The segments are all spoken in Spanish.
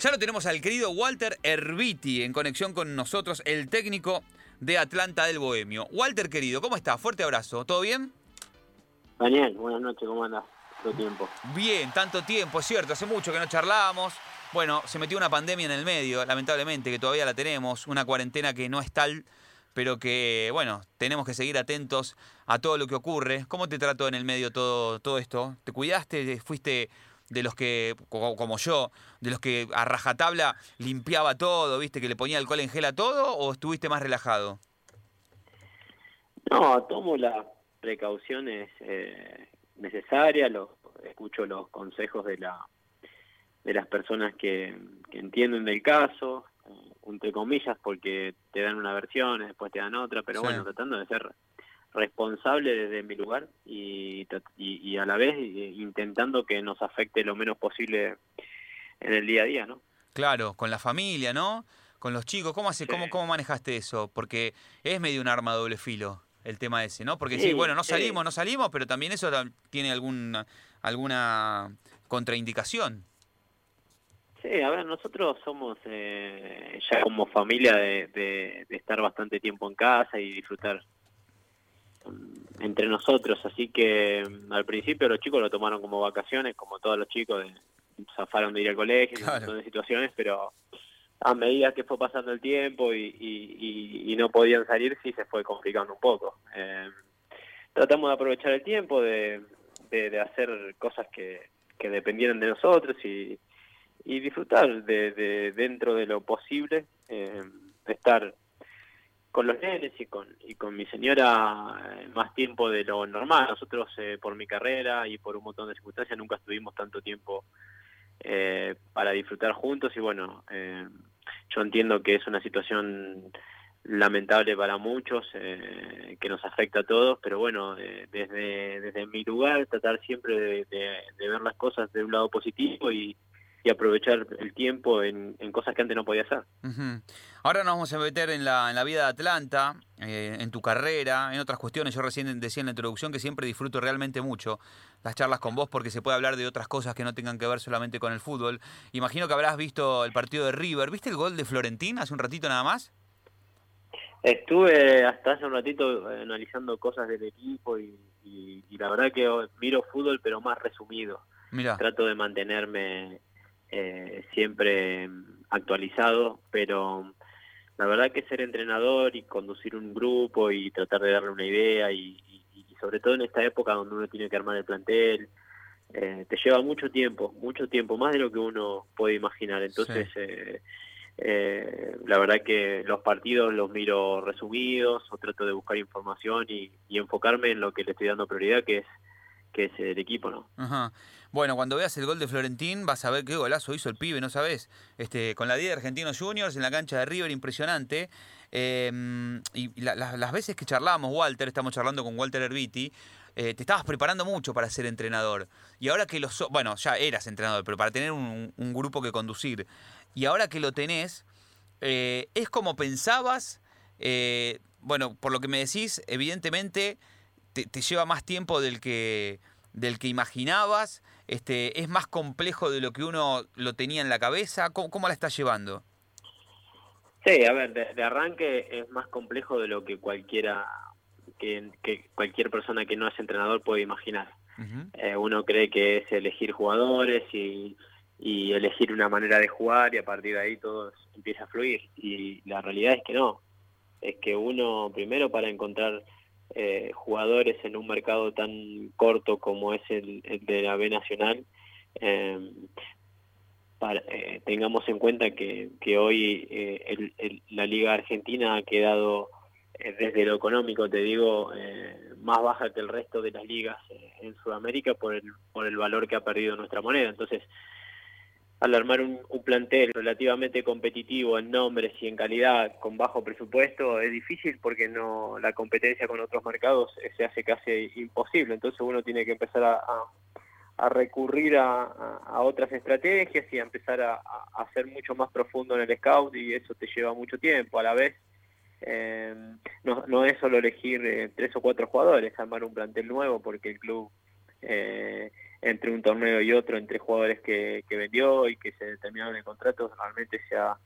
Ya lo tenemos al querido Walter Erviti en conexión con nosotros, el técnico de Atlanta del Bohemio. Walter, querido, ¿cómo está? Fuerte abrazo. ¿Todo bien? Daniel, buenas noches, ¿cómo andas? Tanto tiempo. Bien, tanto tiempo, es cierto, hace mucho que no charlábamos. Bueno, se metió una pandemia en el medio, lamentablemente, que todavía la tenemos, una cuarentena que no es tal, pero que, bueno, tenemos que seguir atentos a todo lo que ocurre. ¿Cómo te trató en el medio todo, todo esto? ¿Te cuidaste? ¿Fuiste de los que, como yo, de los que a rajatabla limpiaba todo, viste, que le ponía alcohol en gel a todo, o estuviste más relajado? No, tomo las precauciones eh, necesarias, escucho los consejos de la de las personas que, entienden del caso, eh, entre comillas, porque te dan una versión, después te dan otra, pero bueno, tratando de ser responsable desde mi lugar y, y, a la vez eh, intentando que nos afecte lo menos posible en el día a día, ¿no? Claro, con la familia, ¿no? Con los chicos, ¿cómo hace, cómo, cómo manejaste eso? Porque es medio un arma doble filo el tema ese, ¿no? Porque sí, bueno, no salimos, no salimos, pero también eso tiene alguna alguna contraindicación. Sí, a ver, nosotros somos eh, ya como familia de, de, estar bastante tiempo en casa y disfrutar entre nosotros, así que mm, al principio los chicos lo tomaron como vacaciones, como todos los chicos, de, zafaron de ir al colegio, en un montón de situaciones, pero a medida que fue pasando el tiempo y, y, no podían salir, sí se fue complicando un poco. Eh, tratamos de aprovechar el tiempo, de, de, hacer cosas que, que dependieran de nosotros y, y disfrutar de, de dentro de lo posible, eh, de estar con los nenes y con, y con mi señora eh, más tiempo de lo normal. Nosotros eh, por mi carrera y por un montón de circunstancias nunca estuvimos tanto tiempo eh, para disfrutar juntos y bueno, yo entiendo que es una situación lamentable para muchos, que nos afecta a todos, pero bueno, desde, desde mi lugar tratar siempre de ver las cosas de un lado positivo y, y aprovechar el tiempo en, cosas que antes no podía hacer. Ahora nos vamos a meter en la, en la vida de Atlanta, eh, en tu carrera, en otras cuestiones. Yo recién decía en la introducción que siempre disfruto realmente mucho las charlas con vos porque se puede hablar de otras cosas que no tengan que ver solamente con el fútbol. Imagino que habrás visto el partido de River. ¿Viste el gol de Florentín hace un ratito nada más? Estuve hasta hace un ratito eh, analizando cosas del equipo y, la verdad que miro fútbol pero más resumido. Trato de mantenerme eh, siempre actualizado, pero la verdad que ser entrenador y conducir un grupo y tratar de darle una idea y, sobre todo en esta época donde uno tiene que armar el plantel, eh, te lleva mucho tiempo, mucho tiempo, más de lo que uno puede imaginar. Entonces, eh, eh, la verdad que los partidos los miro resumidos o trato de buscar información y, y enfocarme en lo que le estoy dando prioridad, que es que es el equipo, ¿no? Ajá. Bueno, cuando veas el gol de Florentín vas a ver qué golazo hizo el pibe, ¿no sabes? Este, con la 10 de Argentinos Juniors en la cancha de River, impresionante. Em, y las veces que charlábamos, Walter, estamos charlando con Walter Herbiti, eh, te estabas preparando mucho para ser entrenador. Y ahora que lo... bueno, ya eras entrenador, pero para tener un, grupo que conducir. Y ahora que lo tenés, eh, es como pensabas... Eh, bueno, por lo que me decís, evidentemente te, lleva más tiempo del que, del que imaginabas, este, es más complejo de lo que uno lo tenía en la cabeza, ¿cómo, la estás llevando? Sí, a ver, de, arranque es más complejo de lo que cualquiera que, cualquier persona que no es entrenador puede imaginar. Eh, uno cree que es elegir jugadores y, y, elegir una manera de jugar y a partir de ahí todo empieza a fluir. Y la realidad es que no. Es que uno primero para encontrar eh, jugadores en un mercado tan corto como es el, de la B Nacional, em, eh, tengamos en cuenta que, que hoy eh, la Liga Argentina ha quedado desde lo económico, te digo, más baja que el resto de las ligas en Sudamérica por el, por el valor que ha perdido nuestra moneda. Entonces, al armar un, plantel relativamente competitivo en nombres y en calidad con bajo presupuesto es difícil porque no la competencia con otros mercados se hace casi imposible. Entonces uno tiene que empezar a, recurrir a, otras estrategias y a empezar a, a, ser mucho más profundo en el scout y eso te lleva mucho tiempo. A la vez eh, no, no es solo elegir eh, tres o cuatro jugadores armar un plantel nuevo porque el club eh, entre un torneo y otro, entre jugadores que, que vendió y que se terminaron el contrato, realmente se ha,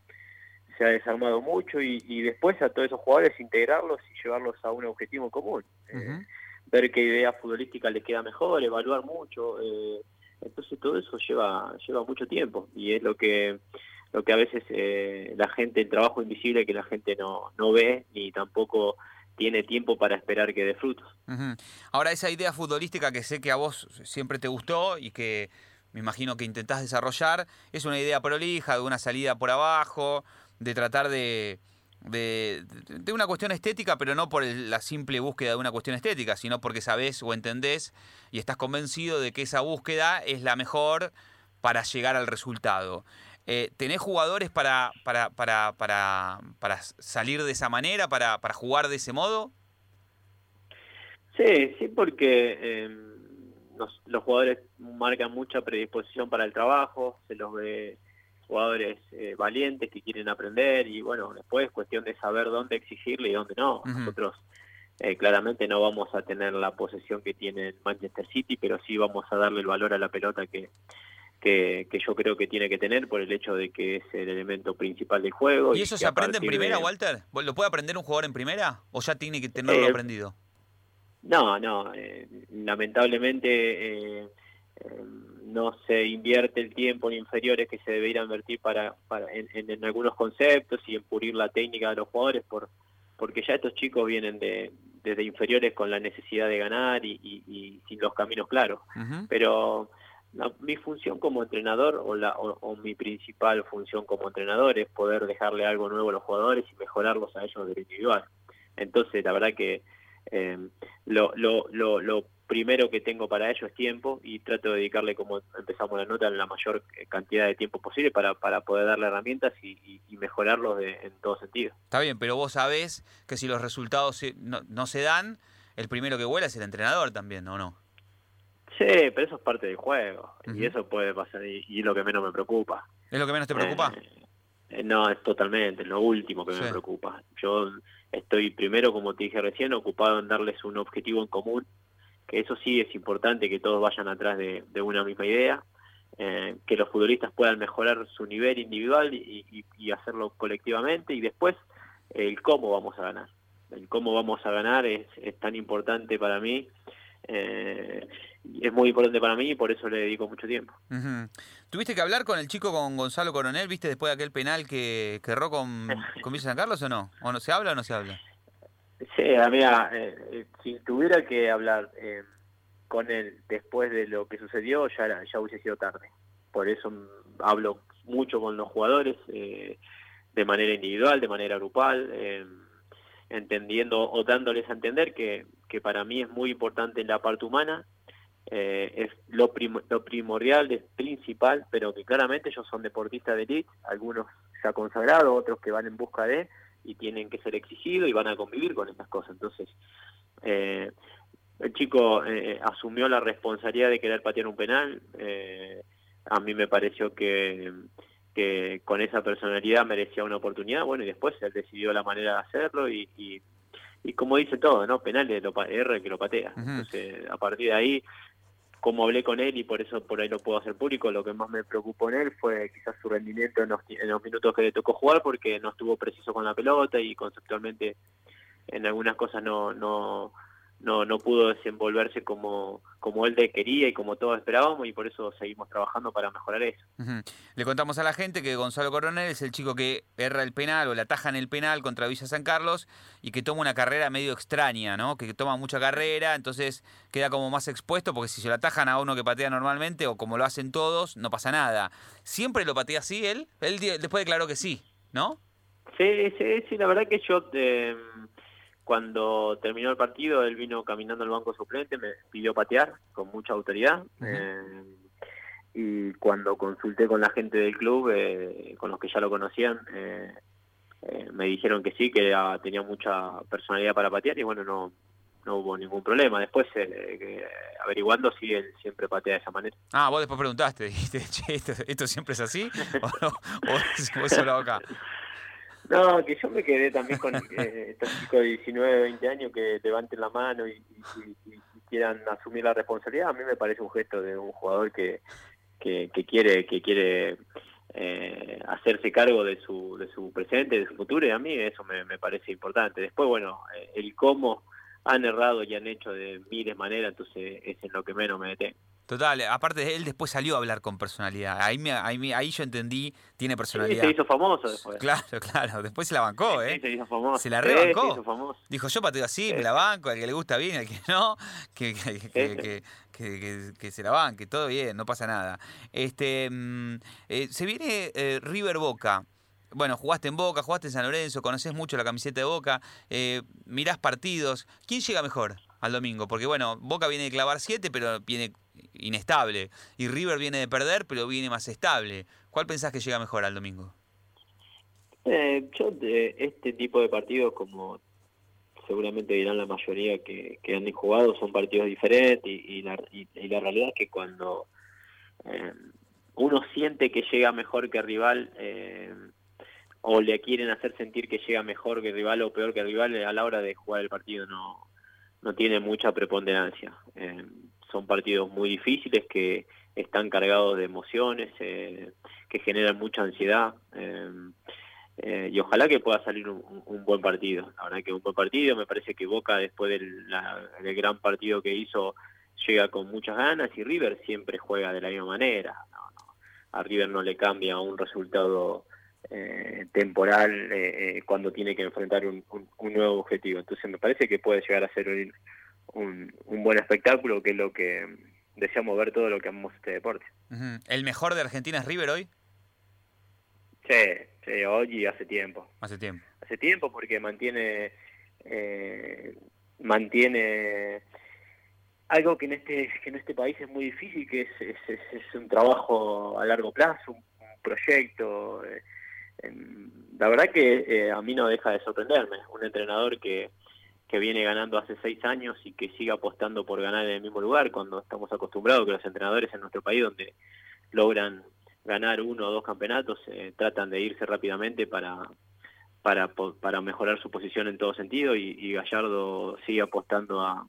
se ha desarmado mucho y, después a todos esos jugadores integrarlos y llevarlos a un objetivo común. Eh, ver qué idea futbolística les queda mejor, evaluar mucho. Eh, entonces todo eso lleva lleva mucho tiempo y es lo que lo que a veces eh, la gente, el trabajo invisible que la gente no, no ve ni tampoco tiene tiempo para esperar que dé frutos. Ahora, esa idea futbolística que sé que a vos siempre te gustó y que me imagino que intentás desarrollar, es una idea prolija, de una salida por abajo, de tratar de, de, una cuestión estética, pero no por la simple búsqueda de una cuestión estética, sino porque sabés o entendés y estás convencido de que esa búsqueda es la mejor para llegar al resultado. Eh, ¿Tenés jugadores para, para, para, para, para salir de esa manera, para, para jugar de ese modo? Sí, sí, porque em, los, jugadores marcan mucha predisposición para el trabajo, se los ve jugadores eh, valientes que quieren aprender y bueno, después es cuestión de saber dónde exigirle y dónde no. Nosotros eh, claramente no vamos a tener la posesión que tiene Manchester City, pero sí vamos a darle el valor a la pelota que, que, yo creo que tiene que tener por el hecho de que es el elemento principal del juego. ¿Y eso se aprende en primera, Walter? ¿Lo puede aprender un jugador en primera o ya tiene que tenerlo eh, aprendido? No, no, eh, lamentablemente eh, no se invierte el tiempo en inferiores que se debería invertir para, para en, algunos conceptos y en pulir la técnica de los jugadores por porque ya estos chicos vienen de desde inferiores con la necesidad de ganar y, sin los caminos claros. Pero mi función como entrenador o, la, o, mi principal función como entrenador es poder dejarle algo nuevo a los jugadores y mejorarlos a ellos de individual. Entonces, la verdad que eh, lo, lo, lo, lo, primero que tengo para ello es tiempo y trato de dedicarle, como empezamos la nota, la mayor cantidad de tiempo posible para, para poder darle herramientas y, mejorarlos en todo sentido. Está bien, pero vos sabés que si los resultados no, no se dan, el primero que vuela es el entrenador también, ¿o no? Sí, pero eso es parte del juego y eso puede pasar y, es lo que menos me preocupa. ¿Es lo que menos te preocupa? Eh, eh, no, es totalmente, lo último que me preocupa. Yo estoy primero, como te dije recién, ocupado en darles un objetivo en común, que eso sí es importante, que todos vayan atrás de, una misma idea, eh, que los futbolistas puedan mejorar su nivel individual y, y hacerlo colectivamente y después el cómo vamos a ganar. El cómo vamos a ganar es, es tan importante para mí eh, es muy importante para mí y por eso le dedico mucho tiempo. ¿Tuviste que hablar con el chico, con Gonzalo Coronel, viste, después de aquel penal que, que erró con, con San Carlos o no? ¿O no se habla o no se habla? Sí, mira, eh, eh, si tuviera que hablar eh, con él después de lo que sucedió, ya, ya hubiese sido tarde. Por eso hablo mucho con los jugadores, de manera individual, de manera grupal entendiendo o dándoles a entender que, que para mí es muy importante la parte humana, eh, es lo, lo primordial, es principal, pero que claramente ellos son deportistas de elite, algunos ya consagrados, otros que van en busca de y tienen que ser exigidos y van a convivir con estas cosas. Entonces, eh, el chico eh, asumió la responsabilidad de querer patear un penal. a mí me pareció que que con esa personalidad merecía una oportunidad, bueno, y después él decidió la manera de hacerlo y, y, como dice todo, ¿no? Penal de lo, R que lo patea. Entonces, a partir de ahí, como hablé con él y por eso por ahí lo puedo hacer público, lo que más me preocupó en él fue quizás su rendimiento en los, en los minutos que le tocó jugar porque no estuvo preciso con la pelota y conceptualmente en algunas cosas no, no, no, no pudo desenvolverse como, como él quería y como todos esperábamos y por eso seguimos trabajando para mejorar eso. Le contamos a la gente que Gonzalo Coronel es el chico que erra el penal o le ataja en el penal contra Villa San Carlos y que toma una carrera medio extraña, ¿no? Que toma mucha carrera, entonces queda como más expuesto porque si se lo atajan a uno que patea normalmente o como lo hacen todos, no pasa nada. ¿Siempre lo patea así él? Él después declaró que sí, ¿no? Sí, sí, sí, la verdad que yo... Eh cuando terminó el partido, él vino caminando al banco suplente, me pidió patear con mucha autoridad. Eh, y cuando consulté con la gente del club, eh, con los que ya lo conocían, eh, me dijeron que sí, que tenía mucha personalidad para patear y bueno, no, no hubo ningún problema. Después, averiguando si él siempre patea de esa manera. Ah, vos después preguntaste, dijiste, che, ¿esto, siempre es así? ¿O, no? ¿O solo acá? No, que yo me quedé también con eh, estos chicos de 19, 20 años que levanten la mano y, quieran asumir la responsabilidad, a mí me parece un gesto de un jugador que, que, quiere que quiere eh, hacerse cargo de su, de su presente, de su futuro, y a mí eso me, me parece importante. Después, bueno, eh, el cómo han errado y han hecho de miles maneras, entonces es en lo que menos me detengo. Total, aparte él después salió a hablar con personalidad. Ahí, me, ahí, ahí yo entendí, tiene personalidad. se hizo famoso después. Claro, claro. Después se la bancó, ¿eh? se hizo famoso. Se la rebancó. Dijo, yo pateo así, me la banco, al que le gusta bien, al que no, que, que, que, que, se la banque, todo bien, no pasa nada. Este, mm, eh, se viene eh, River Boca. Bueno, jugaste en Boca, jugaste en San Lorenzo, conoces mucho la camiseta de Boca, eh, mirás partidos. ¿Quién llega mejor al domingo? Porque bueno, Boca viene de clavar siete, pero viene inestable. Y River viene de perder, pero viene más estable. ¿Cuál pensás que llega mejor al domingo? Eh, yo de este tipo de partidos, como seguramente dirán la mayoría que, han jugado, son partidos diferentes y, la, realidad es que cuando eh, uno siente que llega mejor que rival eh, o le quieren hacer sentir que llega mejor que rival o peor que rival, a la hora de jugar el partido no, no tiene mucha preponderancia. Eh, son partidos muy difíciles que están cargados de emociones, eh, que generan mucha ansiedad. Eh, eh, y ojalá que pueda salir un, buen partido. La verdad que un buen partido, me parece que Boca después del, gran partido que hizo llega con muchas ganas y River siempre juega de la misma manera. A River no le cambia un resultado temporal cuando tiene que enfrentar un, nuevo objetivo. Entonces me parece que puede llegar a ser un, un buen espectáculo, que es lo que deseamos ver todo lo que amamos este deporte. ¿El mejor de Argentina es River hoy? Sí, sí, hoy y hace tiempo. Hace tiempo. Hace tiempo porque mantiene eh, mantiene algo que en este que en este país es muy difícil, que es, es, un trabajo a largo plazo, un, proyecto. Eh, la verdad que eh, a mí no deja de sorprenderme. Un entrenador que que viene ganando hace seis años y que siga apostando por ganar en el mismo lugar, cuando estamos acostumbrados que los entrenadores en nuestro país, donde logran ganar uno o dos campeonatos, eh, tratan de irse rápidamente para, para, para mejorar su posición en todo sentido y, Gallardo sigue apostando a,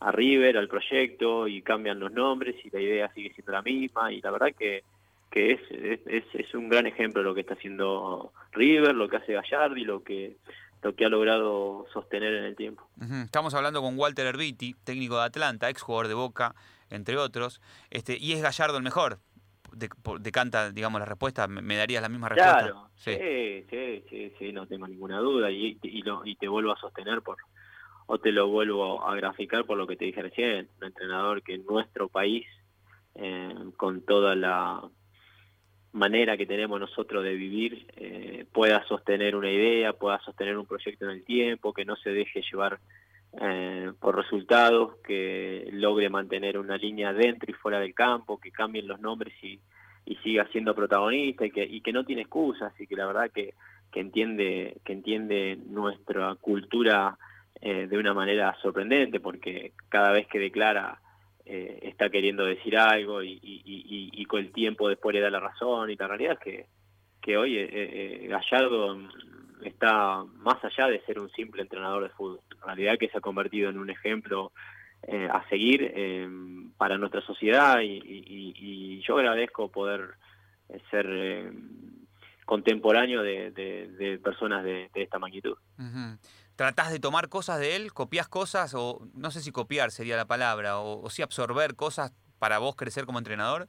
a, River, al proyecto y cambian los nombres y la idea sigue siendo la misma y la verdad que, que es, es, es un gran ejemplo lo que está haciendo River, lo que hace Gallardo y lo que lo que ha logrado sostener en el tiempo. Estamos hablando con Walter Herbiti, técnico de Atlanta, ex jugador de Boca, entre otros, este, y es Gallardo el mejor. Decanta, digamos, la respuesta, ¿me darías la misma respuesta? Claro, sí, sí, sí, sí, no tengo ninguna duda, y, y, lo, y te vuelvo a sostener por, o te lo vuelvo a graficar por lo que te dije recién, un entrenador que en nuestro país, eh, con toda la manera que tenemos nosotros de vivir eh, pueda sostener una idea, pueda sostener un proyecto en el tiempo, que no se deje llevar eh, por resultados, que logre mantener una línea dentro y fuera del campo, que cambien los nombres y, y siga siendo protagonista y que, y que no tiene excusas y que la verdad que, que entiende que entiende nuestra cultura eh, de una manera sorprendente porque cada vez que declara eh, está queriendo decir algo y, con el tiempo después le da la razón y la realidad es que, que hoy eh, eh, Gallardo está más allá de ser un simple entrenador de fútbol, en realidad que se ha convertido en un ejemplo a seguir para nuestra sociedad y, yo agradezco poder ser contemporáneo de, personas de, esta magnitud tratás de tomar cosas de él, copias cosas, o no sé si copiar sería la palabra, o, si absorber cosas para vos crecer como entrenador?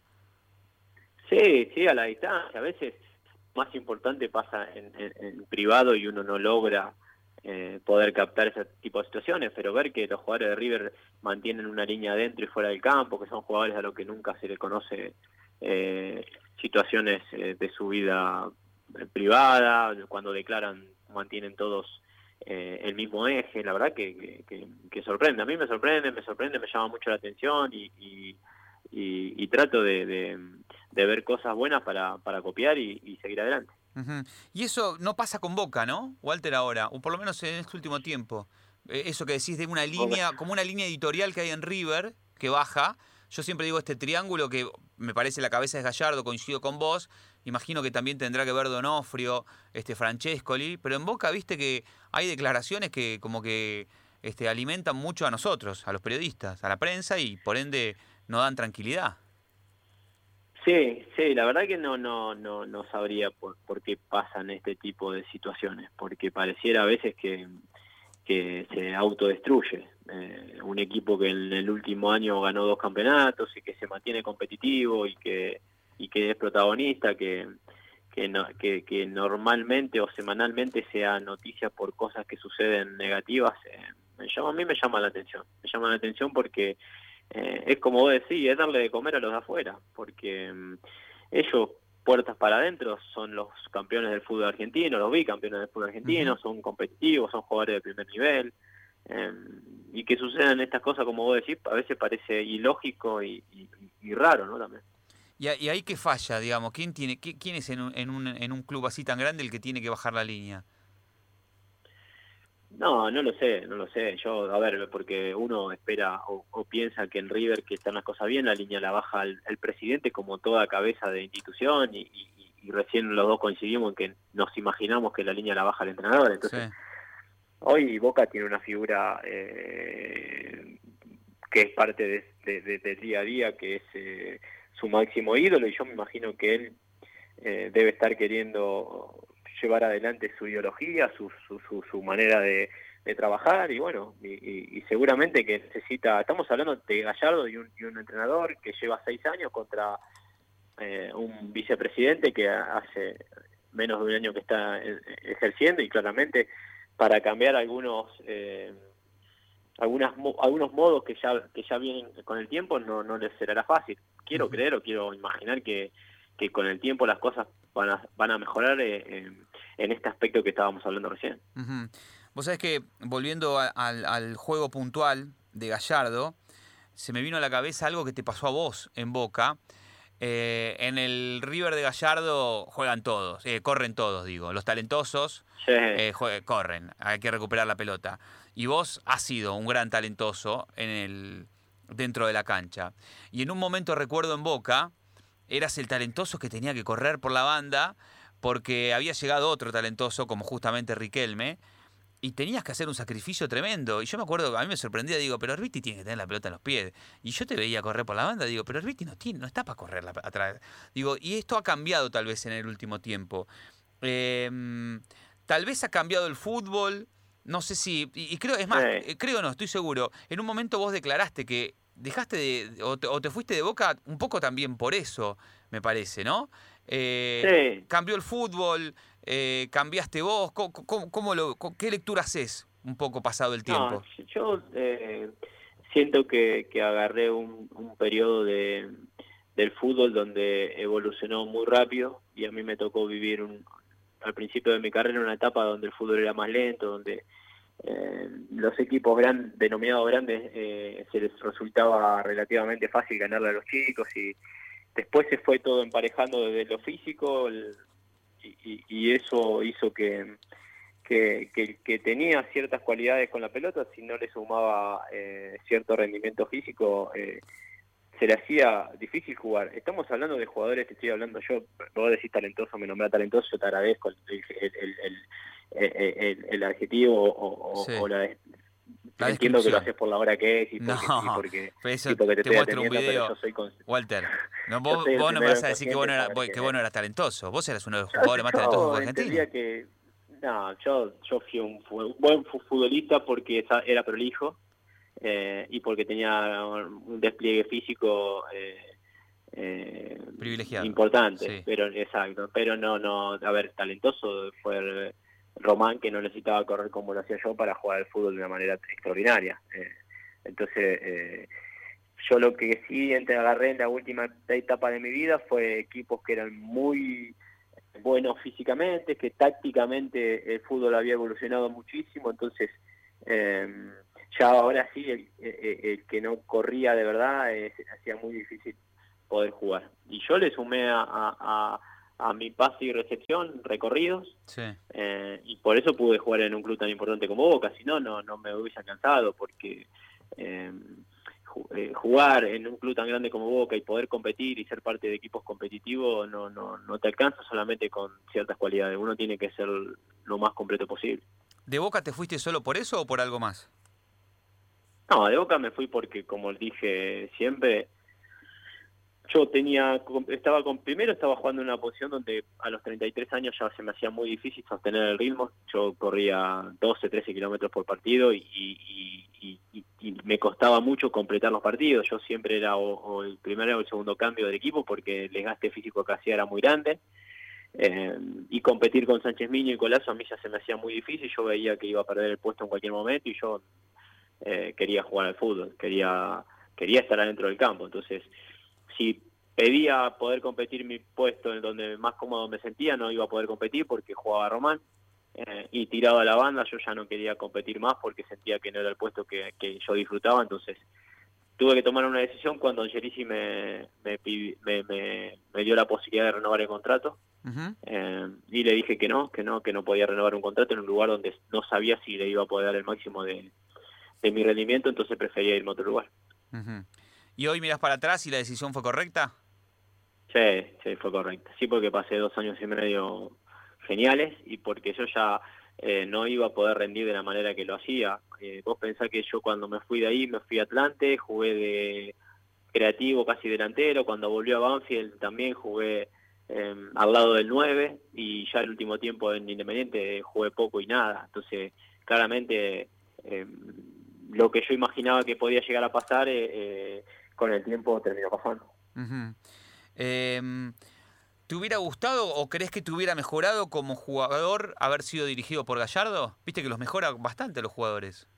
Sí, sí, a la distancia. A veces más importante pasa en, privado y uno no logra eh, poder captar ese tipo de situaciones, pero ver que los jugadores de River mantienen una línea dentro y fuera del campo, que son jugadores a los que nunca se le conoce eh, situaciones eh, de su vida privada, cuando declaran mantienen todos eh, el mismo eje, la verdad que, que, sorprende, a mí me sorprende, me sorprende, me llama mucho la atención y, y, trato de, ver cosas buenas para, para copiar y, seguir adelante. Y eso no pasa con Boca, ¿no? Walter ahora, o por lo menos en este último tiempo. Eh, eso que decís de una línea, como una línea editorial que hay en River, que baja. Yo siempre digo este triángulo que me parece la cabeza es Gallardo, coincido con vos, Imagino que también tendrá que ver Donofrio, este Francescoli, pero en Boca viste que hay declaraciones que como que este, alimentan mucho a nosotros, a los periodistas, a la prensa y por ende no dan tranquilidad. Sí, sí, la verdad que no, no, no, no sabría por, por qué pasan este tipo de situaciones, porque pareciera a veces que, que se autodestruye. Eh, un equipo que en el último año ganó dos campeonatos y que se mantiene competitivo y que, y que es protagonista, que, que, no, que, que normalmente o semanalmente sea noticia por cosas que suceden negativas, eh, me llama, a mí me llama la atención. Me llama la atención porque eh, es como vos decís, es darle de comer a los de afuera, porque mm, ellos, puertas para adentro, son los campeones del fútbol argentino, los bicampeones del fútbol argentino, son competitivos, son jugadores de primer nivel, em, y que sucedan estas cosas, como vos decís, a veces parece ilógico y, raro, ¿no? También. ¿Y, ahí qué falla, digamos? ¿Quién, tiene, quién es en un, en, un, en un club así tan grande el que tiene que bajar la línea? No, no lo sé, no lo sé. Yo, a ver, porque uno espera o, piensa que en River que están las cosas bien, la línea la baja el, presidente como toda cabeza de institución y, recién los dos coincidimos en que nos imaginamos que la línea la baja el entrenador. Entonces, hoy Boca tiene una figura eh, que es parte de, del día a día, que es eh, su máximo ídolo y yo me imagino que él eh, debe estar queriendo llevar adelante su ideología, su, su, su, manera de, trabajar y bueno, y, seguramente que necesita, estamos hablando de Gallardo y un, un entrenador que lleva seis años contra eh, un vicepresidente que hace menos de un año que está ejerciendo y claramente para cambiar algunos eh, algunas algunos modos que ya que ya vienen con el tiempo no no les será fácil quiero creer o quiero imaginar que que con el tiempo las cosas van a, van a mejorar eh, en este aspecto que estábamos hablando recién. Vos sabés que, volviendo al, juego puntual de Gallardo, se me vino a la cabeza algo que te pasó a vos en Boca. Eh, en el River de Gallardo juegan todos, eh, corren todos, digo. Los talentosos corren, hay que recuperar la pelota. Y vos has sido un gran talentoso en el, dentro de la cancha. Y en un momento recuerdo en Boca, eras el talentoso que tenía que correr por la banda porque había llegado otro talentoso como justamente Riquelme y tenías que hacer un sacrificio tremendo. Y yo me acuerdo, a mí me sorprendía, digo, pero Herbiti tiene que tener la pelota en los pies. Y yo te veía correr por la banda, digo, pero Herbiti no, tiene, no está para correr atrás. Digo, y esto ha cambiado tal vez en el último tiempo. Em, tal vez ha cambiado el fútbol, no sé si, y, creo, es más, eh, creo no, estoy seguro. En un momento vos declaraste que dejaste de, o te, fuiste de boca un poco también por eso, me parece, ¿no? Eh, cambió el fútbol, eh, cambiaste vos, ¿cómo, lo, ¿qué lectura haces un poco pasado el tiempo? yo eh, siento que, agarré un, un periodo de, del fútbol donde evolucionó muy rápido y a mí me tocó vivir un, al principio de mi carrera una etapa donde el fútbol era más lento, donde eh, los equipos gran, denominados grandes eh, se les resultaba relativamente fácil ganarle a los chicos y después se fue todo emparejando desde lo físico y, eso hizo que, que, tenía ciertas cualidades con la pelota, si no le sumaba eh, cierto rendimiento físico, se le hacía difícil jugar. Estamos hablando de jugadores, te estoy hablando yo, vos decís talentoso, me nombra talentoso, yo te agradezco el, el, el, adjetivo o, o, la, entiendo que lo haces por la hora que es y porque, no, porque, eso porque te, te muestro un video. Walter, no, vos, vos no me vas a decir que vos no, eras, que vos no eras talentoso. Vos eras uno de los jugadores más talentosos de Argentina. Que, no, yo, yo fui un, buen futbolista porque era prolijo eh, y porque tenía un despliegue físico eh, eh, privilegiado importante pero exacto pero no no a ver talentoso fue Román que no necesitaba correr como lo hacía yo para jugar al fútbol de una manera extraordinaria. Eh, entonces, eh, yo lo que sí agarré en la última etapa de mi vida fue equipos que eran muy buenos físicamente, que tácticamente el fútbol había evolucionado muchísimo, entonces eh, ya ahora sí el, que no corría de verdad hacía muy difícil poder jugar. Y yo le sumé a mi pase y recepción, recorridos, eh, y por eso pude jugar en un club tan importante como Boca, si no, no, no me hubiese cansado, porque eh, eh, jugar en un club tan grande como Boca y poder competir y ser parte de equipos competitivos no, no, no te alcanza solamente con ciertas cualidades, uno tiene que ser lo más completo posible. ¿De Boca te fuiste solo por eso o por algo más? No, de Boca me fui porque, como dije siempre, yo tenía, estaba con, primero estaba jugando en una posición donde a los 33 años ya se me hacía muy difícil sostener el ritmo. Yo corría 12, 13 kilómetros por partido y, me costaba mucho completar los partidos. Yo siempre era o, el primero o el segundo cambio del equipo porque el desgaste físico que hacía era muy grande. Eh, y competir con Sánchez Miño y Colazo a mí ya se me hacía muy difícil. Yo veía que iba a perder el puesto en cualquier momento y yo eh, quería jugar al fútbol, quería, quería estar adentro del campo. Entonces, si pedía poder competir mi puesto en donde más cómodo me sentía, no iba a poder competir porque jugaba Román. Eh, y tirado a la banda, yo ya no quería competir más porque sentía que no era el puesto que, yo disfrutaba, entonces tuve que tomar una decisión cuando Angelici me, me, me, dio la posibilidad de renovar el contrato eh, y le dije que no, que no, que no podía renovar un contrato en un lugar donde no sabía si le iba a poder dar el máximo de, mi rendimiento, entonces prefería irme a otro lugar. ¿Y hoy miras para atrás y la decisión fue correcta? Sí, sí, fue correcta. Sí, porque pasé dos años y medio geniales y porque yo ya eh, no iba a poder rendir de la manera que lo hacía. Eh, vos pensás que yo cuando me fui de ahí me fui a Atlante, jugué de creativo casi delantero, cuando volvió a Banfield también jugué em, al lado del 9 y ya el último tiempo en Independiente jugué poco y nada. Entonces, claramente em, lo que yo imaginaba que podía llegar a pasar eh, con el tiempo terminó pasando. Em, ¿Te hubiera gustado o crees que te hubiera mejorado como jugador haber sido dirigido por Gallardo? Viste que los mejora bastante los jugadores.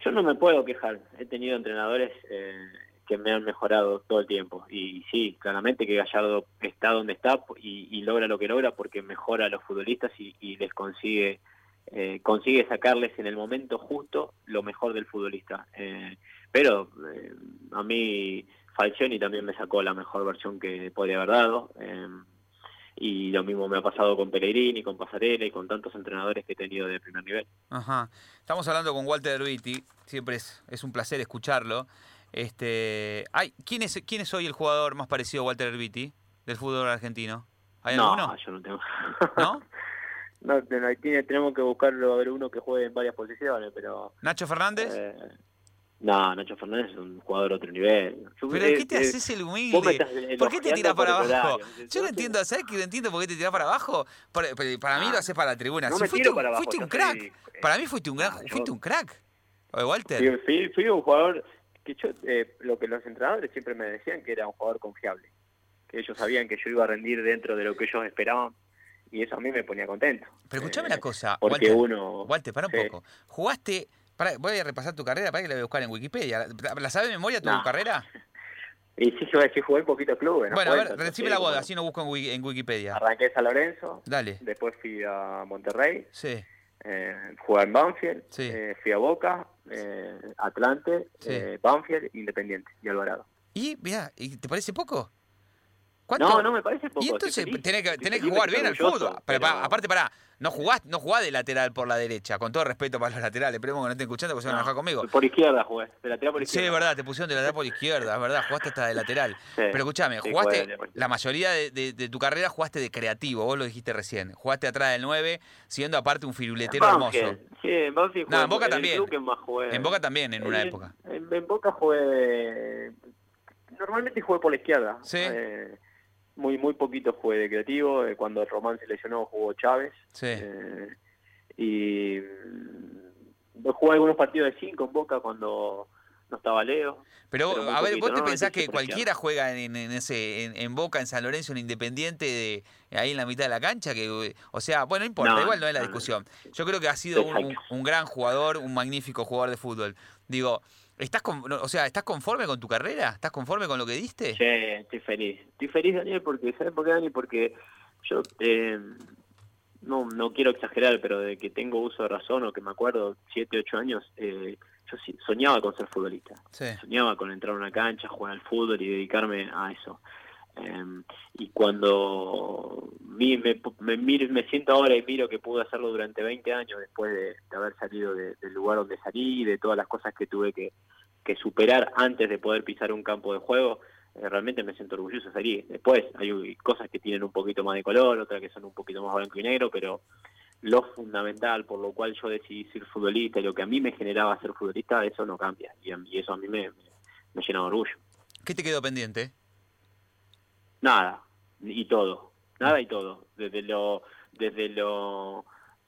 Yo no me puedo quejar. He tenido entrenadores eh, que me han mejorado todo el tiempo. Y sí, claramente que Gallardo está donde está y, logra lo que logra porque mejora a los futbolistas y, les consigue eh, consigue sacarles en el momento justo lo mejor del futbolista. Eh, pero a mí Falcioni también me sacó la mejor versión que podía haber dado. Em, y lo mismo me ha pasado con Pellegrini, con Pasarela y con tantos entrenadores que he tenido de primer nivel. Ajá. Estamos hablando con Walter Erviti, siempre es, es un placer escucharlo. Este, ay, ¿quién, es, ¿Quién es hoy el jugador más parecido a Walter Erviti del fútbol argentino? ¿Hay no, alguno? yo no tengo. ¿No? no, tenemos que buscarlo a ver uno que juegue en varias posiciones, pero... ¿Nacho Fernández? Eh, no, Nacho Fernández es un jugador de otro nivel. ¿Pero qué te haces el humilde? ¿Por qué te tiras para abajo? Yo no entiendo, ¿sabes qué? No entiendo por qué te tiras para abajo. Para, mí lo haces para la tribuna. No si fuiste, fuiste un crack. para mí fuiste un, gran, fuiste un crack. Oye, Walter. Fui, fui, un jugador que yo, eh, lo que los entrenadores siempre me decían que era un jugador confiable. Que ellos sabían que yo iba a rendir dentro de lo que ellos esperaban. Y eso a mí me ponía contento. Pero escuchame una eh, cosa. Porque uno. Walter, para un poco. Jugaste voy a repasar tu carrera, para que la voy a buscar en Wikipedia. ¿La, sabes de memoria tu carrera? Y sí, yo sí jugué en poquito clubes. bueno, a ver, recibe la boda, así no busco en, Wikipedia. Arranqué en San Lorenzo. Dale. Después fui a Monterrey. Sí. Eh, jugué en Banfield. Sí. Eh, fui a Boca, eh, Atlante, eh, Banfield, Independiente y Alvarado. ¿Y, mira, ¿y te parece poco? No, no me parece poco. Y entonces tenés que, tenés que jugar bien al fútbol. Pero, aparte, para no jugás, no jugás de lateral por la derecha, con todo respeto para los laterales. Esperemos que no estén escuchando porque se van a enojar conmigo. Por izquierda jugué, de lateral por izquierda. Sí, es verdad, te pusieron de lateral por izquierda, es verdad, jugaste hasta de lateral. Pero escúchame, jugaste, la mayoría de, tu carrera jugaste de creativo, vos lo dijiste recién. Jugaste atrás del 9, siendo aparte un firuletero hermoso. Sí, en Banfield No, en Boca también. En, en Boca también, en una época. En, Boca jugué. Normalmente jugué por la izquierda. Sí. Eh, muy muy poquito fue de creativo. Eh, cuando Román se lesionó jugó Chávez. Sí. Eh, y mm, jugué algunos partidos de cinco en Boca cuando no estaba Leo. Pero, a ver, vos te pensás que cualquiera juega en, ese en, Boca, en San Lorenzo, en Independiente, de, ahí en la mitad de la cancha, que o sea, bueno, no importa, igual no es la discusión. Yo creo que ha sido un, gran jugador, un magnífico jugador de fútbol. Digo, ¿Estás o sea, ¿estás conforme con tu carrera? ¿Estás conforme con lo que diste? Sí, estoy feliz. Estoy feliz, Daniel, porque, ¿sabes por qué, Dani? Porque yo eh, no, no quiero exagerar, pero de que tengo uso de razón o que me acuerdo, 7, 8 años, eh, yo soñaba con ser futbolista. Soñaba con entrar a una cancha, jugar al fútbol y dedicarme a eso. Em, y cuando me, me, me, siento ahora y miro que pude hacerlo durante 20 años después de, haber salido del lugar donde salí, de todas las cosas que tuve que, superar antes de poder pisar un campo de juego, eh, realmente me siento orgulloso de salir. Después hay cosas que tienen un poquito más de color, otras que son un poquito más blanco y negro, pero lo fundamental por lo cual yo decidí ser futbolista y lo que a mí me generaba ser futbolista, eso no cambia. Y, eso a mí me, me, llena de orgullo. ¿Qué te quedó pendiente? Nada, y todo. Nada y todo. Desde lo, desde lo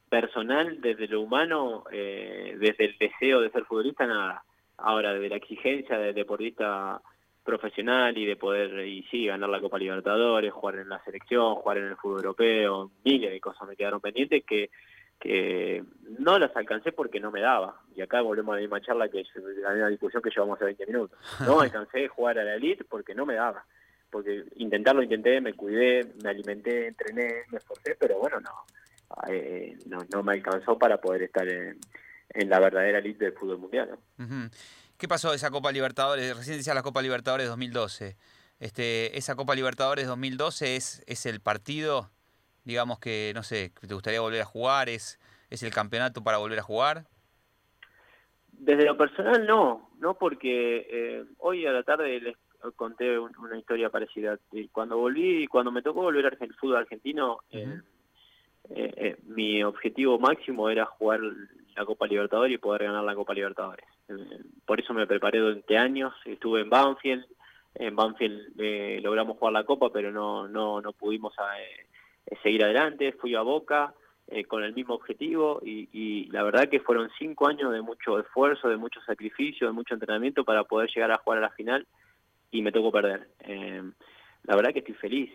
personal, desde lo humano, eh, desde el deseo de ser futbolista, nada. Ahora, desde la exigencia del deportista profesional y de poder, y sí, ganar la Copa Libertadores, jugar en la selección, jugar en el fútbol europeo, miles de cosas me quedaron pendientes que, que no las alcancé porque no me daba. Y acá volvemos a la misma charla que la misma discusión que llevamos hace 20 minutos. No alcancé a jugar a la elite porque no me daba. Porque intentarlo intenté, me cuidé, me alimenté, entrené, me esforcé, pero bueno, no, eh, no, no me alcanzó para poder estar en, en la verdadera elite del fútbol mundial. ¿Qué pasó de esa Copa Libertadores? Recién decía la Copa Libertadores 2012. Este, esa Copa Libertadores 2012 es, es el partido, digamos que, no sé, que te gustaría volver a jugar, es, es el campeonato para volver a jugar. Desde lo personal no, no porque eh, hoy a la tarde les conté una historia parecida. Cuando volví, cuando me tocó volver al fútbol argentino, eh, eh, mi objetivo máximo era jugar la Copa Libertadores y poder ganar la Copa Libertadores. Por eso me preparé durante años, estuve en Banfield, en Banfield eh, logramos jugar la Copa, pero no, no, no pudimos eh, seguir adelante, fui a Boca eh, con el mismo objetivo y, y, la verdad que fueron cinco años de mucho esfuerzo, de mucho sacrificio, de mucho entrenamiento para poder llegar a jugar a la final y me tocó perder. la verdad que estoy feliz,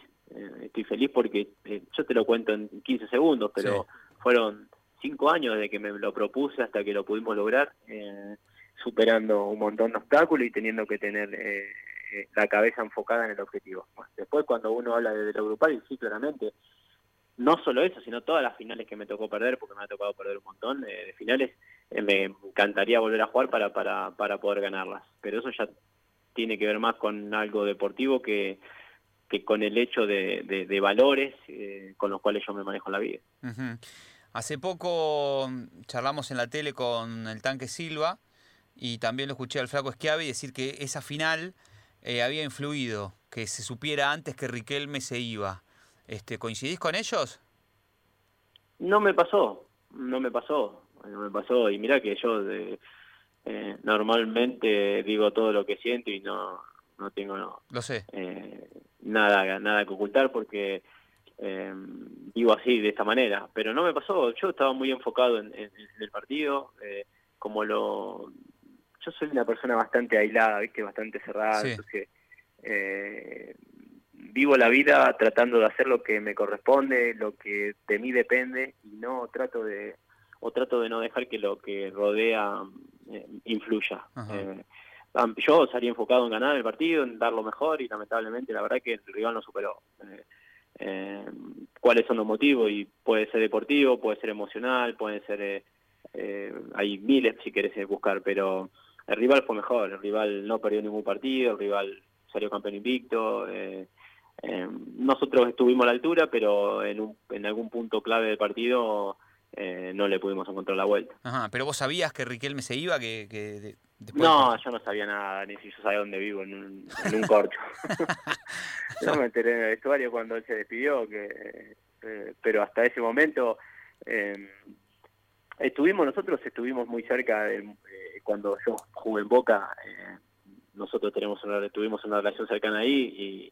estoy feliz porque yo te lo cuento en 15 segundos, pero fueron cinco años desde que me lo propuse hasta que lo pudimos lograr. Eh, superando un montón de obstáculos y teniendo que tener eh, eh, la cabeza enfocada en el objetivo. después cuando uno habla de, lo grupal, y sí, claramente, no solo eso, sino todas las finales que me tocó perder, porque me ha tocado perder un montón eh, de finales, me encantaría volver a jugar para, para, para poder ganarlas. Pero eso ya tiene que ver más con algo deportivo que, que con el hecho de, de, valores con los cuales yo me manejo en la vida. Hace poco charlamos en la tele con el tanque Silva, y también lo escuché al flaco Schiavi decir que esa final eh, había influido, que se supiera antes que Riquelme se iba. Este, ¿Coincidís con ellos? No me pasó, no me pasó, no me pasó. Y mira que yo de, eh, normalmente digo todo lo que siento y no, no tengo no, lo sé. Eh, nada, nada que ocultar porque eh, vivo así, de esta manera. Pero no me pasó, yo estaba muy enfocado en, en el partido, como lo yo soy una persona bastante aislada, ¿viste? bastante cerrada, entonces eh, vivo la vida tratando de hacer lo que me corresponde, lo que de mí depende y no trato de o trato de no dejar que lo que rodea eh, influya. Eh, yo salí enfocado en ganar el partido, en dar lo mejor y lamentablemente la verdad que el rival no superó. ¿Cuáles son los motivos? Y puede ser deportivo, puede ser emocional, puede ser... hay miles si querés buscar, pero el rival fue mejor, el rival no perdió ningún partido, el rival salió campeón invicto. Eh, eh, nosotros estuvimos a la altura, pero en, un, en algún punto clave del partido eh, no le pudimos encontrar la vuelta. Ajá, pero vos sabías que Riquelme se iba, que, que No, yo no sabía nada, ni si yo sabía dónde vivo, en un, en un corcho. yo me enteré en el vestuario cuando él se despidió, que, pero hasta ese momento estuvimos, nosotros estuvimos muy cerca de cuando yo jugué en Boca, eh, nosotros tenemos una, tuvimos una relación cercana ahí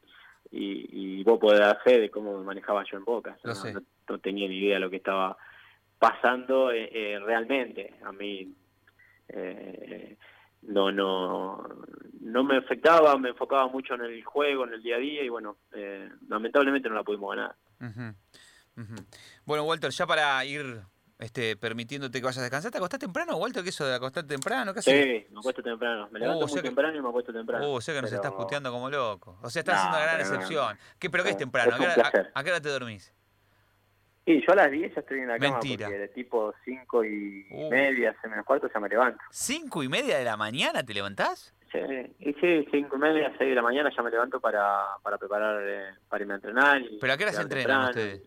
y, y, vos podés dar fe de cómo me manejaba yo en Boca. No, tenía ni idea de lo que estaba pasando eh, eh, realmente. A mí no, no, no me afectaba, me enfocaba mucho en el juego, en el día a día y bueno, lamentablemente no la pudimos ganar. Bueno, Walter, ya para ir este, permitiéndote que vayas a descansar. ¿Te acostás temprano, Walter? ¿Qué eso de acostarte temprano? ¿Qué sí, me acuesto temprano. Me levanto uh, muy temprano y me acuesto temprano. Uh, sé que nos estás puteando como loco. O sea, estás haciendo una gran excepción. ¿Qué, ¿Pero qué es temprano? ¿A qué, hora, te dormís? Sí, yo a las 10 ya estoy en la cama Mentira. porque de tipo 5 y uh. media, 6 menos cuarto ya me levanto. ¿5 y media de la mañana te levantás? Sí, y sí, 5 y media, 6 de la mañana ya me levanto para, para preparar, eh, para irme a entrenar. Y ¿Pero a qué hora se entrenan ustedes?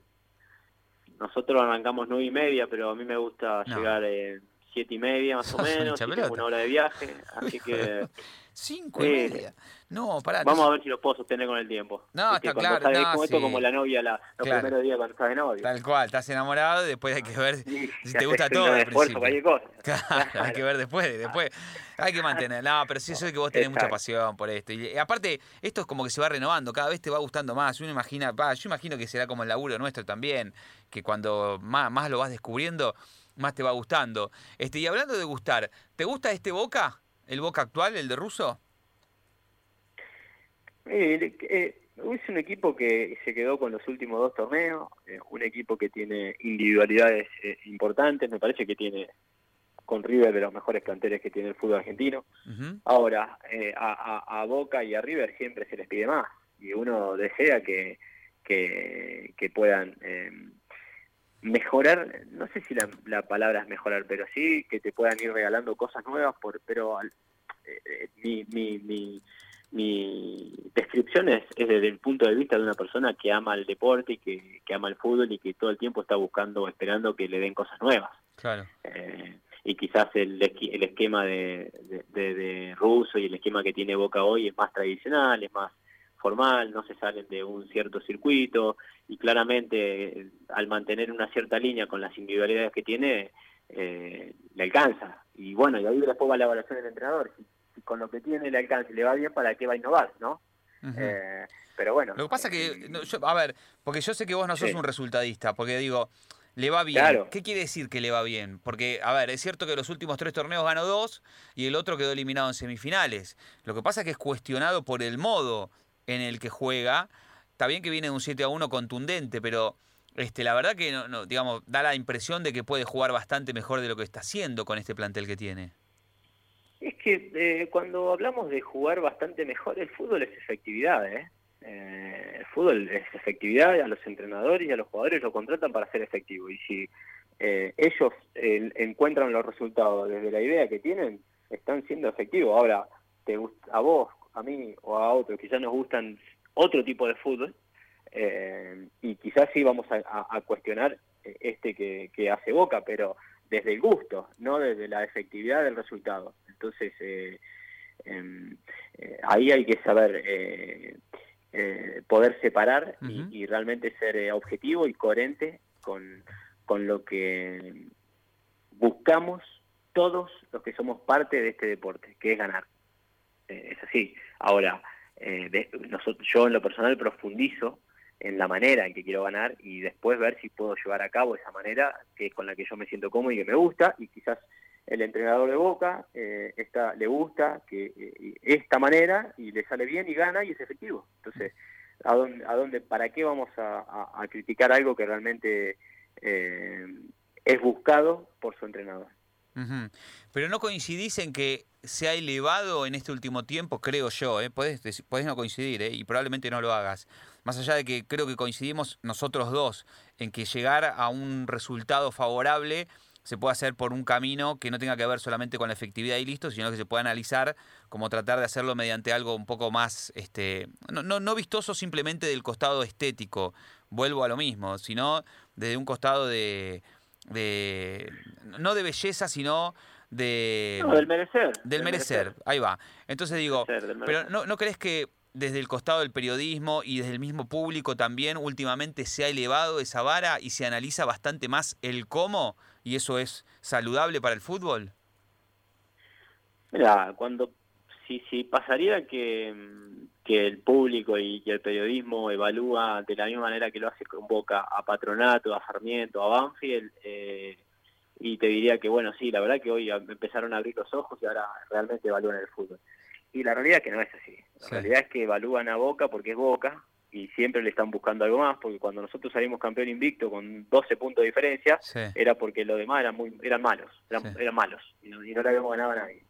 Nosotros arrancamos nueve y media, pero a mí me gusta llegar eh, siete y media más o menos, una hora de viaje, así que... Cinco y media. No, pará. Vamos a ver si lo puedo sostener con el tiempo. No, está claro. No, esto como la novia la, los primeros días cuando estás de novio. Tal cual, estás enamorado, después hay que ver si te gusta todo. Cualquier cosa. Claro, hay que ver después, después. Hay que mantener. No, pero sí, eso es que vos tenés mucha pasión por esto. Y aparte, esto es como que se va renovando, cada vez te va gustando más. Uno imagina, va, yo imagino que será como el laburo nuestro también, que cuando más, más lo vas descubriendo, más te va gustando. Este, y hablando de gustar, ¿te gusta este Boca? ¿El Boca actual, el de Russo? Eh, eh, es un equipo que se quedó con los últimos dos torneos, eh, un equipo que tiene individualidades eh, importantes, me parece que tiene con River de los mejores planteles que tiene el fútbol argentino. Ahora, a, a, Boca y a River siempre se les pide más y uno desea que, que, que puedan mejorar, no sé si la, la, palabra es mejorar, pero sí que te puedan ir regalando cosas nuevas, por, pero mi, mi, mi mi descripción es, desde el punto de vista de una persona que ama el deporte y que, ama el fútbol y que todo el tiempo está buscando, esperando que le den cosas nuevas. Claro. Eh, y quizás el, el esquema de, de, Russo y el esquema que tiene Boca hoy es más tradicional, es más formal, no se salen de un cierto circuito y claramente al mantener una cierta línea con las individualidades que tiene, eh, le alcanza. Y bueno, y ahí después va la evaluación del entrenador con lo que tiene el alcance le va bien, ¿para qué va a innovar, no? Eh, pero bueno. Lo que pasa que, eh, a ver, porque yo sé que vos no sos un resultadista, porque digo, le va bien. ¿Qué quiere decir que le va bien? Porque, a ver, es cierto que los últimos tres torneos ganó dos y el otro quedó eliminado en semifinales. Lo que pasa es que es cuestionado por el modo en el que juega. Está bien que viene de un 7 a 1 contundente, pero este, la verdad que no, digamos, da la impresión de que puede jugar bastante mejor de lo que está haciendo con este plantel que tiene. Que eh, cuando hablamos de jugar bastante mejor, el fútbol es efectividad, ¿eh? ¿eh? el fútbol es efectividad, a los entrenadores y a los jugadores lo contratan para ser efectivo. Y si eh, ellos encuentran los resultados desde la idea que tienen, están siendo efectivos. Ahora, te, a vos, a mí o a otros, quizás nos gustan otro tipo de fútbol, y quizás sí vamos a, cuestionar este que, que hace Boca, pero desde el gusto, no desde la efectividad del resultado. Entonces, eh, em, eh, ahí hay que saber eh, poder separar y, realmente ser objetivo y coherente con, con lo que buscamos todos los que somos parte de este deporte, que es ganar. es así. Ahora, nosotros, yo en lo personal profundizo en la manera en que quiero ganar y después ver si puedo llevar a cabo esa manera que es con la que yo me siento cómodo y que me gusta y quizás el entrenador de Boca eh, está, le gusta que eh, esta manera y le sale bien y gana y es efectivo. Entonces, ¿a dónde, a dónde para qué vamos a, criticar algo que realmente eh, es buscado por su entrenador? Pero no coincidís en que se ha elevado en este último tiempo, creo yo, ¿eh? podés, podés no coincidir ¿eh? y probablemente no lo hagas. Más allá de que creo que coincidimos nosotros dos en que llegar a un resultado favorable se puede hacer por un camino que no tenga que ver solamente con la efectividad y listo, sino que se pueda analizar como tratar de hacerlo mediante algo un poco más, este, no, no, no vistoso simplemente del costado estético, vuelvo a lo mismo, sino desde un costado de, de no de belleza, sino de... No, del merecer. Del, merecer. ahí va. Entonces digo, pero ¿no, ¿no crees que desde el costado del periodismo y desde el mismo público también últimamente se ha elevado esa vara y se analiza bastante más el cómo y eso es saludable para el fútbol? Mira, cuando si, si pasaría que, que el público y, que el periodismo evalúa de la misma manera que lo hace con Boca a Patronato, a Sarmiento, a Banfield, eh, y te diría que bueno, sí, la verdad que hoy empezaron a abrir los ojos y ahora realmente evalúan el fútbol. Y la realidad es que no es así. La realidad es que evalúan a Boca porque es Boca y siempre le están buscando algo más, porque cuando nosotros salimos campeón invicto con 12 puntos de diferencia, era porque los demás eran muy eran malos, eran, malos, y no, y no, le habíamos ganado a nadie.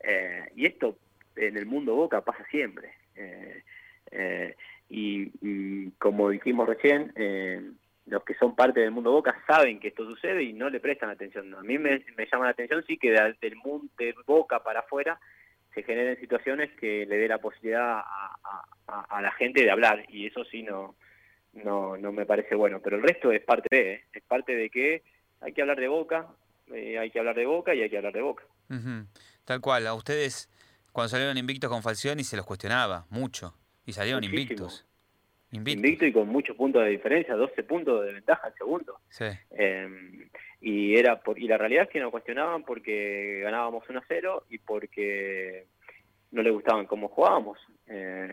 Eh, y esto en el mundo Boca pasa siempre. Eh, eh, y, como dijimos recién, los que son parte del mundo Boca saben que esto sucede y no le prestan atención. A mí me, me llama la atención sí que del mundo de Boca para afuera se generen situaciones que le dé la posibilidad a, la gente de hablar y eso sí no, no, no me parece bueno, pero el resto es parte de, ¿eh? es parte de que hay que hablar de boca, eh, hay que hablar de boca y hay que hablar de boca. Tal cual, a ustedes Cuando salieron invictos con Falcioni se los cuestionaba mucho. Y salieron invictos. Invicto y con muchos puntos de diferencia, 12 puntos de ventaja al segundo. Sí. Em, y era por, y la realidad es que nos cuestionaban porque ganábamos 1 a 0 y porque no le gustaban cómo jugábamos. Eh,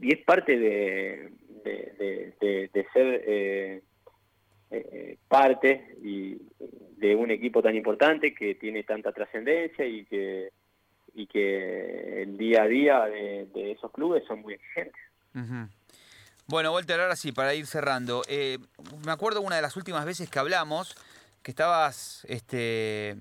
y es parte de, de, ser eh, eh, parte y de un equipo tan importante que tiene tanta trascendencia y que y que el día a día de, esos clubes son muy exigentes. Bueno, Walter, ahora sí, para ir cerrando. Eh, me acuerdo una de las últimas veces que hablamos, que estabas este,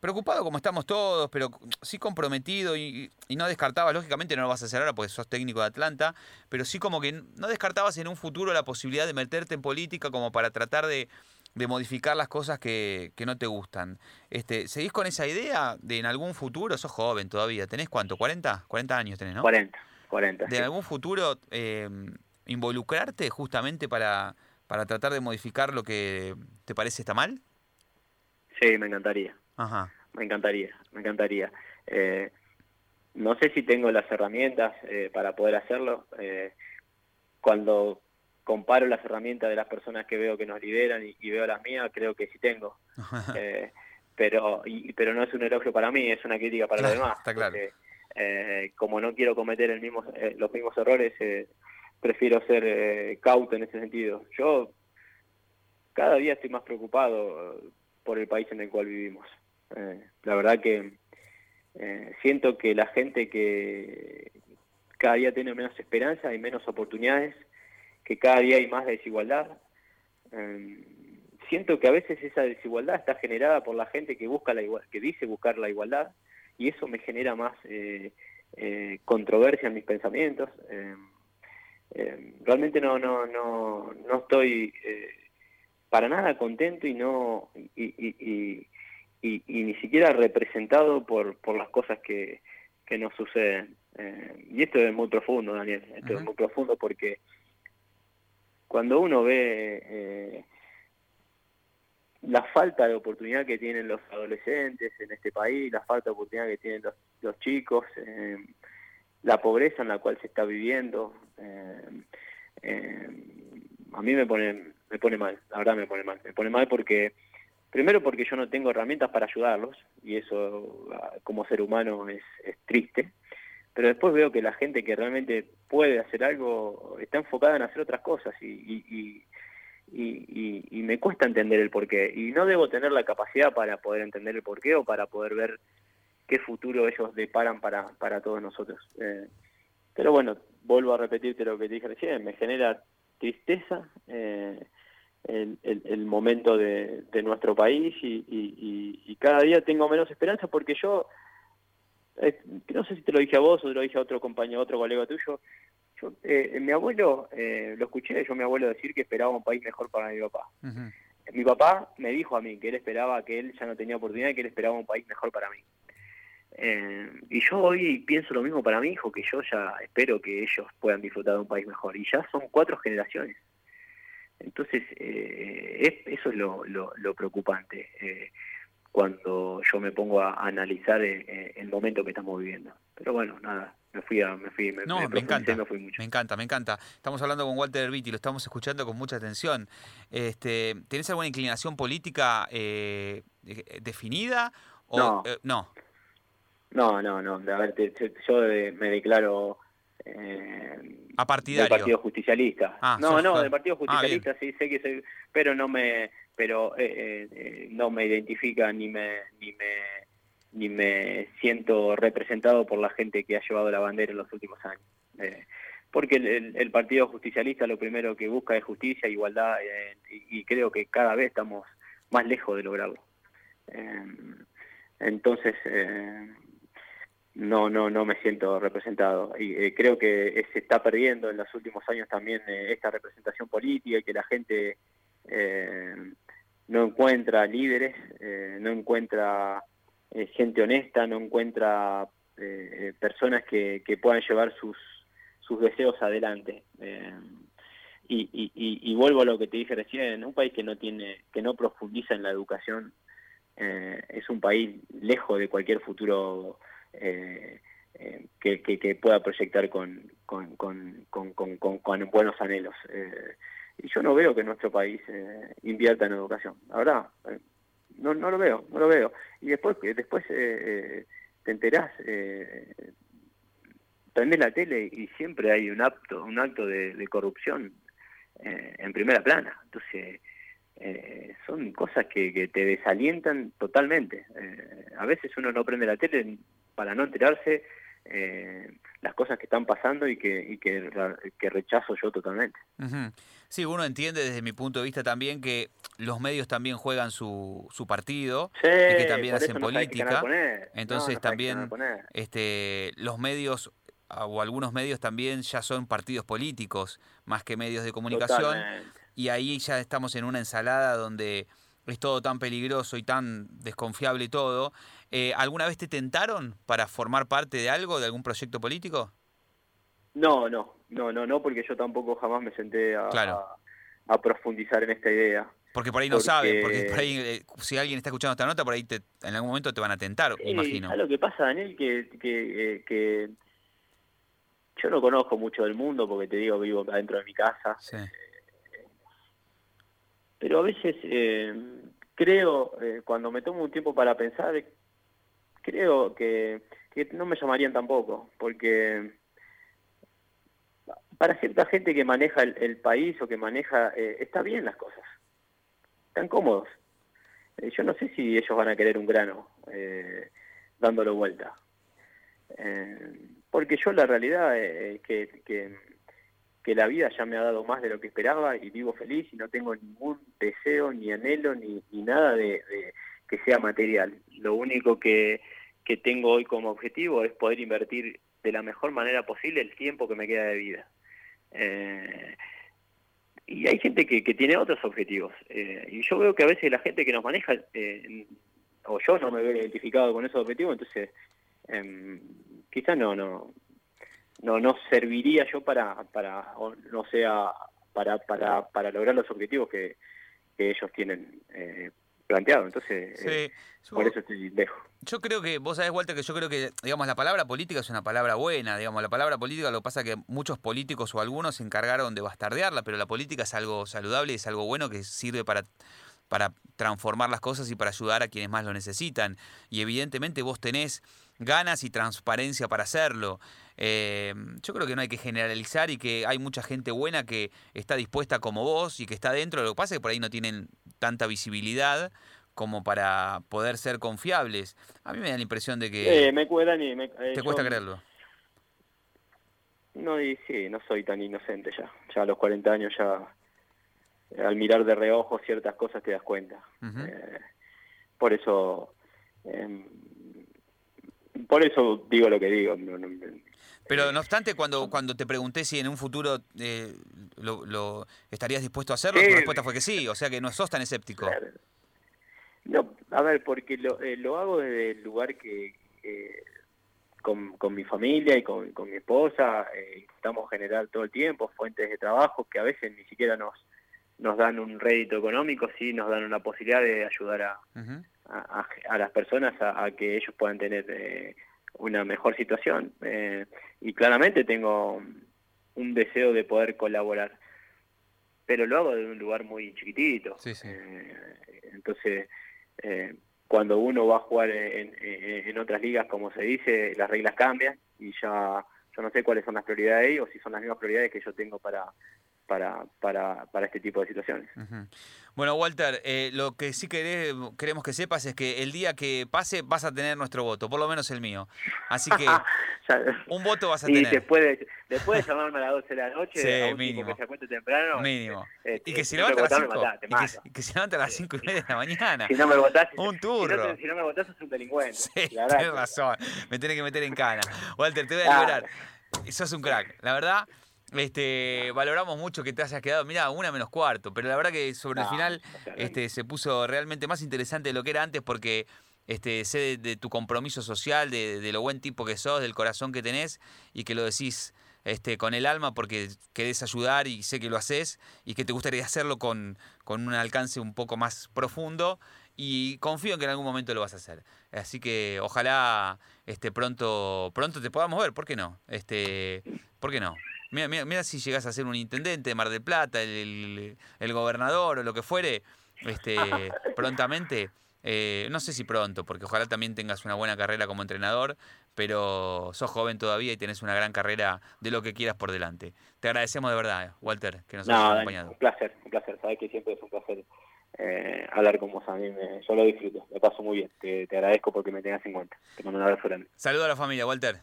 preocupado como estamos todos, pero sí comprometido y, no descartabas, lógicamente no lo vas a hacer ahora porque sos técnico de Atlanta, pero sí como que no descartabas en un futuro la posibilidad de meterte en política como para tratar de, modificar las cosas que, no te gustan. Este, ¿Seguís con esa idea de en algún futuro, sos joven todavía, ¿tenés cuánto? ¿40? 40 años tenés, ¿no? 40, 40. De algún futuro eh, involucrarte justamente para, para tratar de modificar lo que te parece está mal? Sí, me encantaría. Ajá. Me encantaría, me encantaría. Eh, no sé si tengo las herramientas eh, para poder hacerlo. Eh, cuando comparo las herramientas de las personas que veo que nos lideran y, veo las mías, creo que sí tengo. pero y, pero no es un elogio para mí, es una crítica para los demás. Está claro. como no quiero cometer el mismo, los mismos errores, prefiero ser eh, cauto en ese sentido. Yo cada día estoy más preocupado por el país en el cual vivimos. Eh, la verdad que eh, siento que la gente que cada día tiene menos esperanza y menos oportunidades, que cada día hay más desigualdad. siento que a veces esa desigualdad está generada por la gente que busca la que dice buscar la igualdad y eso me genera más controversia en mis pensamientos. Eh, realmente no no no no estoy eh, para nada contento y no y, y, y, y, ni siquiera representado por por las cosas que, que nos suceden. Eh, y esto es muy profundo Daniel esto es muy profundo porque cuando uno ve la falta de oportunidad que tienen los adolescentes en este país la falta de oportunidad que tienen los, los chicos la pobreza en la cual se está viviendo, eh, eh, a mí me pone, me pone mal, la verdad me pone mal. Me pone mal porque, primero porque yo no tengo herramientas para ayudarlos, y eso ah, como ser humano es, triste, pero después veo que la gente que realmente puede hacer algo está enfocada en hacer otras cosas y, y, me cuesta entender el porqué. Y no debo tener la capacidad para poder entender el porqué o para poder ver qué futuro ellos deparan para, para todos nosotros. Eh, pero bueno, vuelvo a repetirte lo que te dije recién, me genera tristeza eh, el, el, momento de, de, nuestro país y, y, cada día tengo menos esperanza porque yo, eh, no sé si te lo dije a vos o te lo dije a otro compañero, otro colega tuyo, yo, eh, mi abuelo, lo escuché yo mi abuelo decir que esperaba un país mejor para mi papá. Mi papá me dijo a mí que él esperaba que él ya no tenía oportunidad y que él esperaba un país mejor para mí. Eh, y yo hoy pienso lo mismo para mi hijo, que yo ya espero que ellos puedan disfrutar de un país mejor. Y ya son cuatro generaciones. Entonces, eh, eso es lo, lo, preocupante eh, cuando yo me pongo a, analizar el, momento que estamos viviendo. Pero bueno, nada, me fui a, me fui, me, no, me, encanta, me encanta, me encanta. Estamos hablando con Walter Herbiti, lo estamos escuchando con mucha atención. Este, ¿Tenés alguna inclinación política definida? O, no. no. No, no, no. A ver, yo me declaro eh, a partidario. del Partido Justicialista. Ah, no, no, del Partido ah, Justicialista sí sé que soy, pero no me, pero eh, eh, no me identifica ni me, ni me, ni me siento representado por la gente que ha llevado la bandera en los últimos años. Eh, porque el, Partido Justicialista lo primero que busca es justicia, igualdad, y, y, creo que cada vez estamos más lejos de lograrlo. entonces, no no no me siento representado. Y eh, creo que se está perdiendo en los últimos años también eh, esta representación política y que la gente eh, no encuentra líderes no encuentra gente honesta no encuentra personas que, que, puedan llevar sus sus deseos adelante. Y, y, y, vuelvo a lo que te dije recién un país que no tiene que no profundiza en la educación es un país lejos de cualquier futuro que, pueda proyectar con, con, con, con buenos anhelos. y yo no veo que nuestro país invierta en educación, la verdad, no, no lo veo, no lo veo. Y después, después te enterás, eh, prendés la tele y siempre hay un acto, un acto de, corrupción en primera plana. Entonces, eh, son cosas que, te desalientan totalmente. Eh, a veces uno no prende la tele para no enterarse eh, las cosas que están pasando y que, y que, rechazo yo totalmente. Sí, uno entiende desde mi punto de vista también que los medios también juegan su, su partido y que también hacen política. Entonces también este, los medios o algunos medios también ya son partidos políticos más que medios de comunicación. Y ahí ya estamos en una ensalada donde es todo tan peligroso y tan desconfiable y todo. Eh, ¿Alguna vez te tentaron para formar parte de algo, de algún proyecto político? No, no, no, no, no, porque yo tampoco jamás me senté a, a, profundizar en esta idea. Porque por ahí no sabe, porque por ahí, eh, si alguien está escuchando esta nota, por ahí te, en algún momento te van a tentar, imagino. lo que pasa, Daniel, que, que, eh, que yo no conozco mucho del mundo porque te digo, vivo adentro de mi casa. Sí pero a veces eh, creo, eh, cuando me tomo un tiempo para pensar, creo que, no me llamarían tampoco, porque para cierta gente que maneja el, país o que maneja, eh, está bien las cosas, están cómodos. yo no sé si ellos van a querer un grano dándolo vuelta. porque yo la realidad es que, que que la vida ya me ha dado más de lo que esperaba y vivo feliz y no tengo ningún deseo, ni anhelo, ni, nada de, que sea material. Lo único que, que tengo hoy como objetivo es poder invertir de la mejor manera posible el tiempo que me queda de vida. Eh, y hay gente que, que tiene otros objetivos. Eh, y yo veo que a veces la gente que nos maneja, eh, o yo no me veo identificado con esos objetivos, entonces em, quizás no, no, no no serviría yo para para no sea para para para lograr los objetivos que, ellos tienen eh, planteado. Entonces eh, por eso estoy lejos. yo creo que vos sabés Walter que yo creo que digamos la palabra política es una palabra buena digamos la palabra política lo que pasa que muchos políticos o algunos se encargaron de bastardearla pero la política es algo saludable y es algo bueno que sirve para para transformar las cosas y para ayudar a quienes más lo necesitan. Y evidentemente vos tenés ganas y transparencia para hacerlo. Eh, yo creo que no hay que generalizar y que hay mucha gente buena que está dispuesta como vos y que está dentro. Lo que pasa es que por ahí no tienen tanta visibilidad como para poder ser confiables. A mí me da la impresión de que... Eh, me cuesta ni... Eh, ¿Te cuesta creerlo? No, y sí, no soy tan inocente ya. Ya a los 40 años ya al mirar de reojo ciertas cosas te das cuenta. por eso em, por eso digo lo que digo. Pero no obstante, cuando, cuando te pregunté si en un futuro eh, lo, estarías dispuesto a hacerlo, tu respuesta fue que sí, o sea que no sos tan escéptico. No, a ver, porque lo, eh, lo hago desde el lugar que con, con mi familia y con, con mi esposa eh, intentamos generar todo el tiempo fuentes de trabajo que a veces ni siquiera nos nos dan un rédito económico, sí nos dan una posibilidad de ayudar a, a, las personas a, que ellos puedan tener eh, una mejor situación. Eh, y claramente tengo un deseo de poder colaborar, pero lo hago de un lugar muy chiquitito. Eh, entonces, cuando uno va a jugar en, en, otras ligas, como se dice, las reglas cambian y ya yo no sé cuáles son las prioridades de ellos, si son las mismas prioridades que yo tengo para, para, para, para este tipo de situaciones. Bueno, Walter, eh, lo que sí queremos que sepas es que el día que pase vas a tener nuestro voto, por lo menos el mío. Así que un voto vas a tener. Y después de, después de llamarme a las 12 de la noche, sí, mínimo. que se acueste temprano. Mínimo. Este, y que se levante a las 5 y, que, se levante a las 5 y media de la mañana. Si no me votás, un turro. Si no, me votás, sos un delincuente. Sí, tienes razón. Me tenés que meter en cana. Walter, te voy a liberar. Sos un crack. La verdad, este, valoramos mucho que te hayas quedado, mira, una menos cuarto, pero la verdad que sobre el final este, se puso realmente más interesante de lo que era antes porque este, sé de, tu compromiso social, de, lo buen tipo que sos, del corazón que tenés y que lo decís este, con el alma porque querés ayudar y sé que lo haces y que te gustaría hacerlo con, con un alcance un poco más profundo y confío en que en algún momento lo vas a hacer. Así que ojalá este, pronto, pronto te podamos ver, ¿por qué no? Este, ¿Por qué no? Mira, mira, si llegas a ser un intendente de Mar del Plata, el, el, gobernador o lo que fuere, este, prontamente. Eh, no sé si pronto, porque ojalá también tengas una buena carrera como entrenador, pero sos joven todavía y tenés una gran carrera de lo que quieras por delante. Te agradecemos de verdad, Walter, que nos hayas acompañado. Un placer, un placer. Sabes que siempre es un placer eh, hablar con vos. A mí me, yo lo disfruto, me paso muy bien. Te, agradezco porque me tengas en cuenta. Te mando un abrazo grande. Saludo a la familia, Walter.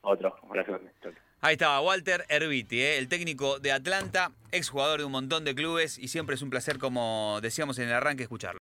Otro, un abrazo grande. Ahí estaba Walter Herbiti, eh, el técnico de Atlanta, exjugador de un montón de clubes y siempre es un placer, como decíamos en el arranque, escucharlo.